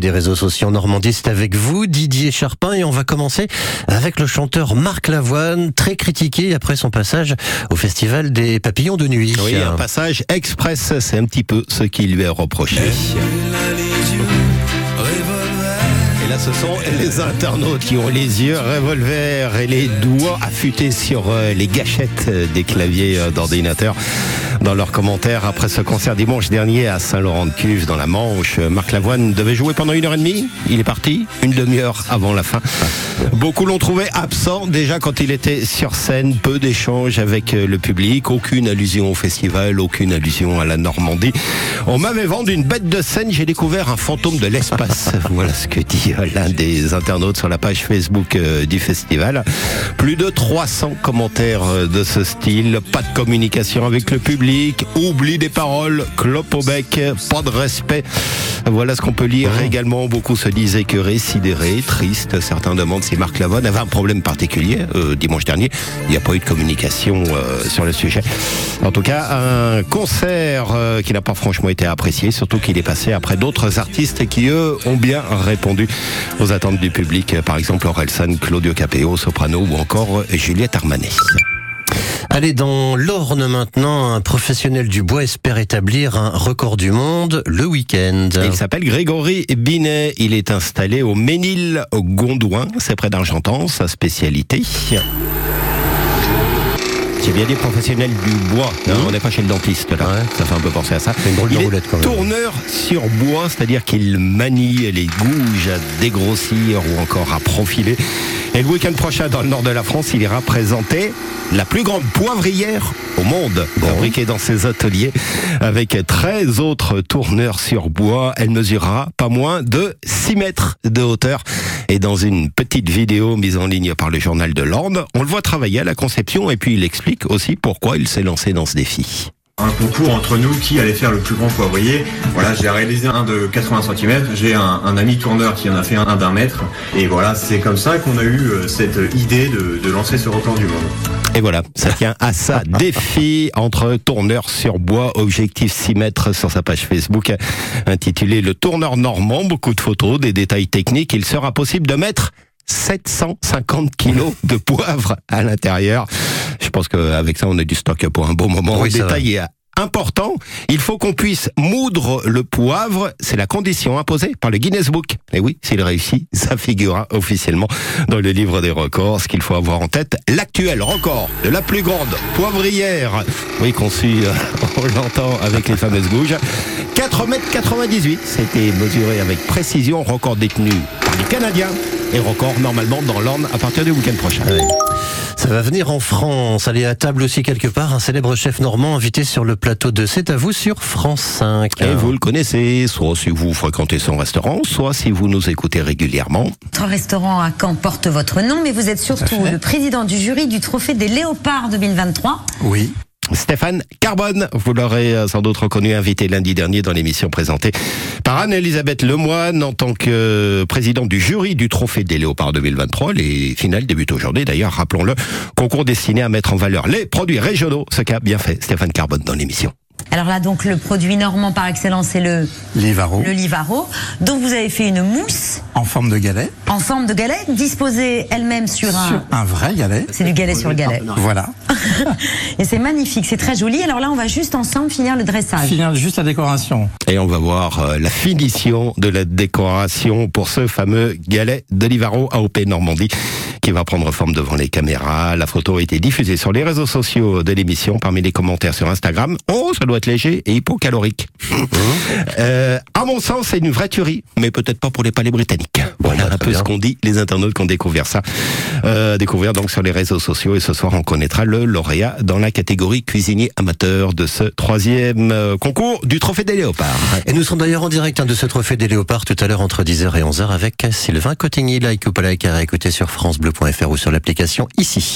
des réseaux sociaux normandistes avec vous, Didier Charpin, et on va commencer avec le chanteur Marc Lavoine, très critiqué après son passage au Festival des Papillons de Nuit. Oui, un passage express, c'est un petit peu ce qui lui est reproché. Et là, ce sont les internautes qui ont les yeux revolver et les doigts affûtés sur euh, les gâchettes des claviers euh, d'ordinateur dans leurs commentaires après ce concert dimanche dernier à Saint-Laurent-de-Cuve dans la Manche. Marc Lavoine devait jouer pendant une heure et demie. Il est parti une demi-heure avant la fin. Beaucoup l'ont trouvé absent déjà quand il était sur scène. Peu d'échanges avec le public, aucune allusion au festival, aucune allusion à la Normandie. On m'avait vendu une bête de scène, j'ai découvert un fantôme de l'espace. voilà ce que dit l'un des internautes sur la page Facebook euh, du festival. Plus de 300 commentaires euh, de ce style, pas de communication avec le public, oubli des paroles, clope au bec, pas de respect. Voilà ce qu'on peut lire également. Beaucoup se disent écœurés, sidérés, tristes. Certains demandent si Marc Lavoine avait un problème particulier. Euh, dimanche dernier, il n'y a pas eu de communication sur le sujet. En tout cas, un concert qui n'a pas franchement été apprécié, surtout qu'il est passé après d'autres artistes qui, eux, ont bien répondu aux attentes du public. Par exemple, Orelsan, Claudio Capeo, Soprano ou encore Juliette Armanet. Allez, dans l'Orne maintenant, un professionnel du bois espère établir un record du monde le week-end. Il s'appelle Grégory Binet. Il est installé au Ménil, au Gondouin. C'est près d'Argentan, sa spécialité. J'ai bien dit professionnel du bois. Non, on n'est pas chez le dentiste là. Ça fait un peu penser à ça. Une drôle de Il est roulette quand même. Tourneur sur bois, c'est-à-dire qu'il manie les gouges à dégrossir ou encore à profiler. Et le week-end prochain, dans le nord de la France, il ira présenter la plus grande poivrière au monde, fabriquée dans ses ateliers, avec 13 autres tourneurs sur bois. Elle mesurera pas moins de 6 mètres de hauteur. Et dans une petite vidéo mise en ligne par le journal de l'Orne, on le voit travailler à la conception et puis il explique aussi pourquoi il s'est lancé dans ce défi. Un concours entre nous qui allait faire le plus grand poivrier. Voilà, j'ai réalisé un de 80 cm. J'ai un, un ami tourneur qui en a fait un d'un mètre. Et voilà, c'est comme ça qu'on a eu euh, cette idée de, de lancer ce record du monde. Et voilà, ça tient à ça. Défi entre tourneurs sur bois, objectif 6 mètres sur sa page Facebook, intitulé Le tourneur normand, beaucoup de photos, des détails techniques. Il sera possible de mettre 750 kilos de poivre à l'intérieur. Je pense qu'avec ça, on a du stock pour un bon moment. Oui, Le ça détail est important. Il faut qu'on puisse moudre le poivre. C'est la condition imposée par le Guinness Book. Et oui, s'il réussit, ça figurera officiellement dans le livre des records. Ce qu'il faut avoir en tête, l'actuel record de la plus grande poivrière. Oui, conçue, euh, on l'entend avec les fameuses gouges. 4 mètres 98. C'était mesuré avec précision. Record détenu par les Canadiens. Et record normalement dans l'Orne à partir du week-end prochain. Ça va venir en France. Allez à table aussi quelque part, un célèbre chef normand invité sur le plateau de C'est à vous sur France 5. Et vous le connaissez, soit si vous fréquentez son restaurant, soit si vous nous écoutez régulièrement. Votre restaurant à Caen porte votre nom, mais vous êtes surtout le président du jury du Trophée des Léopards 2023. Oui. Stéphane Carbone, vous l'aurez euh, sans doute reconnu, invité lundi dernier dans l'émission présentée par Anne-Elisabeth Lemoine en tant que euh, président du jury du Trophée des Léopards 2023. Les finales débutent aujourd'hui, d'ailleurs, rappelons-le, concours destiné à mettre en valeur les produits régionaux, ce qu'a bien fait Stéphane Carbone dans l'émission. Alors là, donc, le produit normand par excellence, c'est le, Livaro, le Livaro. Donc, vous avez fait une mousse en forme de galet, en forme de galet, disposée elle-même sur un... sur un vrai galet. C'est du galet sur le galet. Voilà. Et c'est magnifique, c'est très joli. Alors là, on va juste ensemble finir le dressage. Finir juste la décoration. Et on va voir euh, la finition de la décoration pour ce fameux galet de Livaro AOP Normandie qui va prendre forme devant les caméras. La photo a été diffusée sur les réseaux sociaux de l'émission parmi les commentaires sur Instagram. Oh, ça doit être léger et hypocalorique. euh, à mon sens, c'est une vraie tuerie, mais peut-être pas pour les palais britanniques. Voilà bah, un peu bien. ce qu'on dit, les internautes qui ont découvert ça. Euh, découvrir donc sur les réseaux sociaux et ce soir on connaîtra le lauréat dans la catégorie cuisinier amateur de ce troisième euh, concours du Trophée des Léopards. Et nous serons d'ailleurs en direct hein, de ce trophée des léopards tout à l'heure entre 10h et 11h avec Sylvain Cotigny. Like ou pas like à réécouter sur FranceBleu.fr ou sur l'application ici.